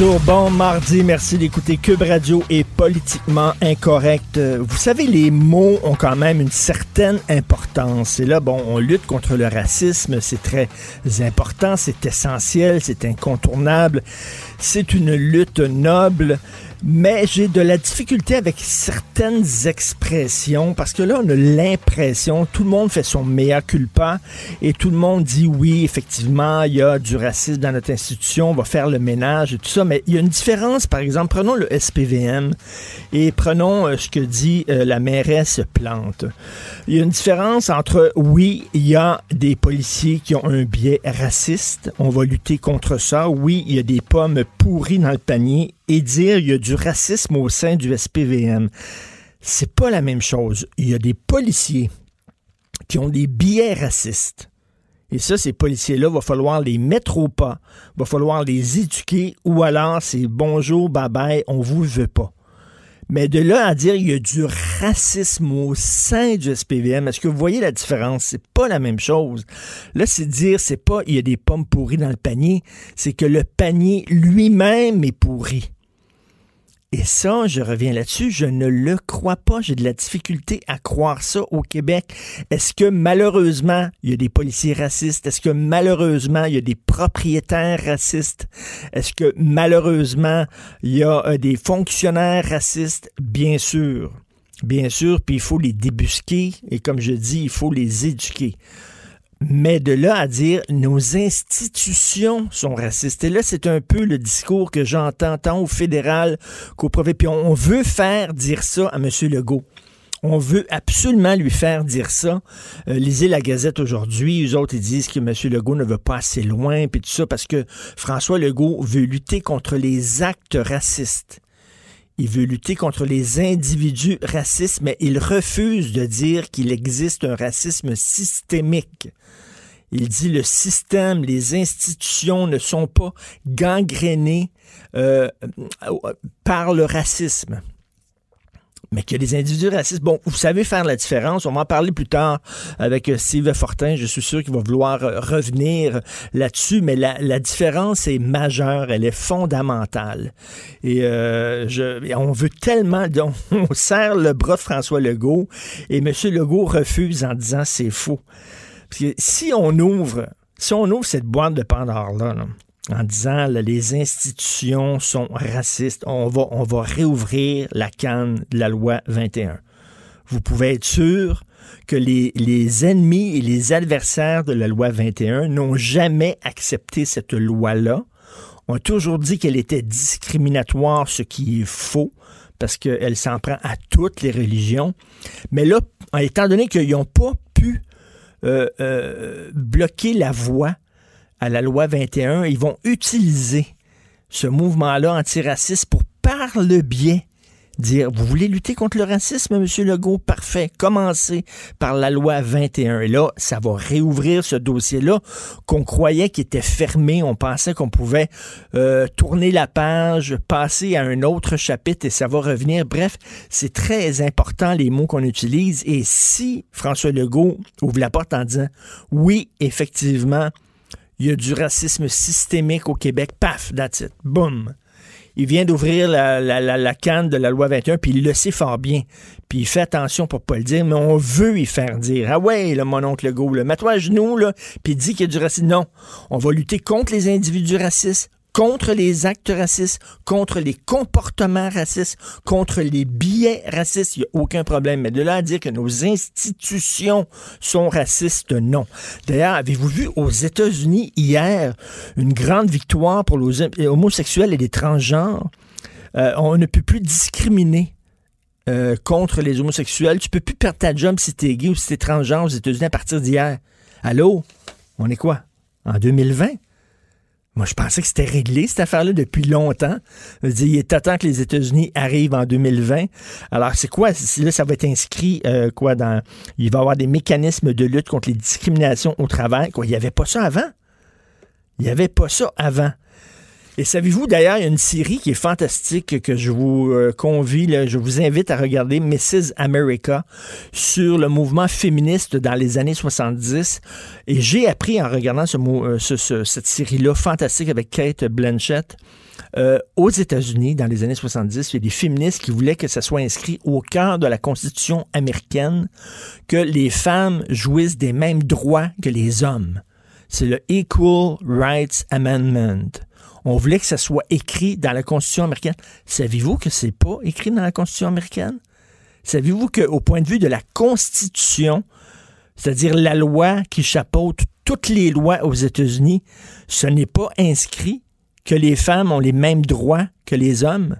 Bonjour, bon mardi, merci d'écouter Cube Radio est politiquement incorrect. Euh, Vous savez, les mots ont quand même une certaine importance. Et là, bon, on lutte contre le racisme, c'est très important, c'est essentiel, c'est incontournable, c'est une lutte noble. Mais j'ai de la difficulté avec certaines expressions parce que là, on a l'impression, tout le monde fait son mea culpa et tout le monde dit oui, effectivement, il y a du racisme dans notre institution, on va faire le ménage et tout ça. Mais il y a une différence, par exemple, prenons le SPVM et prenons euh, ce que dit euh, la mairesse Plante. Il y a une différence entre oui, il y a des policiers qui ont un biais raciste, on va lutter contre ça. Oui, il y a des pommes pourries dans le panier et dire il y a du racisme au sein du SPVM. C'est pas la même chose. Il y a des policiers qui ont des biais racistes. Et ça, ces policiers-là, va falloir les mettre au pas, va falloir les éduquer, ou alors c'est bonjour, bye bye, on vous veut pas. Mais de là à dire qu'il y a du racisme au sein du SPVM, est-ce que vous voyez la différence? C'est pas la même chose. Là, c'est dire, c'est pas il y a des pommes pourries dans le panier, c'est que le panier lui-même est pourri. Et ça, je reviens là-dessus, je ne le crois pas. J'ai de la difficulté à croire ça au Québec. Est-ce que malheureusement, il y a des policiers racistes? Est-ce que malheureusement, il y a des propriétaires racistes? Est-ce que malheureusement, il y a euh, des fonctionnaires racistes? Bien sûr. Bien sûr, puis il faut les débusquer et comme je dis, il faut les éduquer. Mais de là à dire nos institutions sont racistes. Et là, c'est un peu le discours que j'entends tant au fédéral qu'au provincial. Puis on, veut faire dire ça à M. Legault. On veut absolument lui faire dire ça. Euh, lisez la Gazette aujourd'hui. Eux autres, ils disent que M. Legault ne va pas assez loin, puis tout ça, parce que François Legault veut lutter contre les actes racistes. Il veut lutter contre les individus racistes, mais il refuse de dire qu'il existe un racisme systémique. Il dit le système, les institutions ne sont pas gangrénées euh, par le racisme. Mais qu'il y a des individus racistes. Bon, vous savez faire la différence. On va en parler plus tard avec euh, Steve Fortin. Je suis sûr qu'il va vouloir euh, revenir là-dessus. Mais la, différence est majeure. Elle est fondamentale. Et euh, je, on veut tellement... On, on serre le bras de François Legault et M. Legault refuse en disant c'est faux. Parce que si on ouvre, si on ouvre cette boîte de Pandore-là, là, en disant là, les institutions sont racistes, on va, on va réouvrir la canne de la loi 21. Vous pouvez être sûr que les, les ennemis et les adversaires de la loi 21 n'ont jamais accepté cette loi-là. On a toujours dit qu'elle était discriminatoire, ce qui est faux, parce qu'elle s'en prend à toutes les religions. Mais là, étant donné qu'ils n'ont pas pu euh, euh, bloquer la voie à la loi 21, ils vont utiliser ce mouvement-là antiraciste pour, par le biais, dire Vous voulez lutter contre le racisme, M. Legault? Parfait. Commencez par la loi 21. Et là, ça va réouvrir ce dossier-là qu'on croyait qu'il était fermé. On pensait qu'on pouvait euh, tourner la page, passer à un autre chapitre et ça va revenir. Bref, c'est très important les mots qu'on utilise. Et si François Legault ouvre la porte en disant Oui, effectivement, il y a du racisme systémique au Québec. Paf, that's it. Boum. Il vient d'ouvrir la, canne de la loi 21, puis il le sait fort bien. Puis il fait attention pour pas le dire, mais on veut y faire dire. Ah ouais, là, mon oncle Legault, mets-toi à genoux, là, puis dis qu'il y a du racisme. Non, on va lutter contre les individus racistes, contre les actes racistes, contre les comportements racistes, contre les billets racistes, il n'y a aucun problème. Mais de là à dire que nos institutions sont racistes, non. D'ailleurs, avez-vous vu aux États-Unis hier une grande victoire pour les homosexuels et les transgenres? Euh, on ne peut plus discriminer euh, contre les homosexuels. Tu peux plus perdre ta job si t'es gay ou si t'es transgenre aux États-Unis à partir d'hier. Allô? On est quoi? En 2020? Moi, je pensais que c'était réglé, cette affaire-là, depuis longtemps. Je il est temps que les États-Unis arrivent en 2020. Alors, c'est quoi? Là, ça va être inscrit, euh, quoi, dans... Il va y avoir des mécanismes de lutte contre les discriminations au travail. Quoi, il n'y avait pas ça avant. Il n'y avait pas ça avant. Et savez-vous, d'ailleurs, il y a une série qui est fantastique que je vous euh, convie, je vous invite à regarder Mrs. America sur le mouvement féministe dans les années 70. Et j'ai appris en regardant euh, cette série-là fantastique avec Kate Blanchett. Euh, aux États-Unis, dans les années 70, il y a des féministes qui voulaient que ça soit inscrit au cœur de la Constitution américaine que les femmes jouissent des mêmes droits que les hommes. C'est le Equal Rights Amendment. On voulait que ça soit écrit dans la Constitution américaine. Savez-vous que c'est pas écrit dans la Constitution américaine? Savez-vous qu'au point de vue de la Constitution, c'est-à-dire la loi qui chapeaute toutes les lois aux États-Unis, ce n'est pas inscrit que les femmes ont les mêmes droits que les hommes?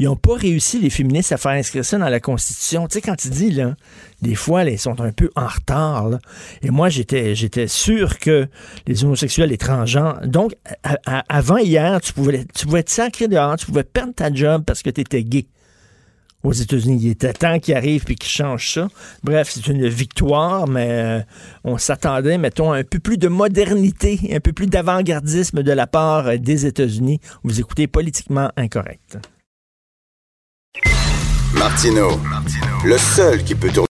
Ils n'ont pas réussi, les féministes, à faire inscrire ça dans la Constitution. Tu sais, quand tu dis, là, des fois, ils sont un peu en retard. Et moi, j'étais, sûr que les homosexuels étrangers. Donc, avant hier, tu pouvais, tu pouvais sacré dehors, tu pouvais perdre ta job parce que tu étais gay. Aux États-Unis, il était temps qu'ils arrivent puis qu'ils changent ça. Bref, c'est une victoire, mais euh, on s'attendait, mettons, un peu plus de modernité, un peu plus d'avant-gardisme de la part euh, des États-Unis. Vous écoutez politiquement incorrect. Martino, le seul qui peut tourner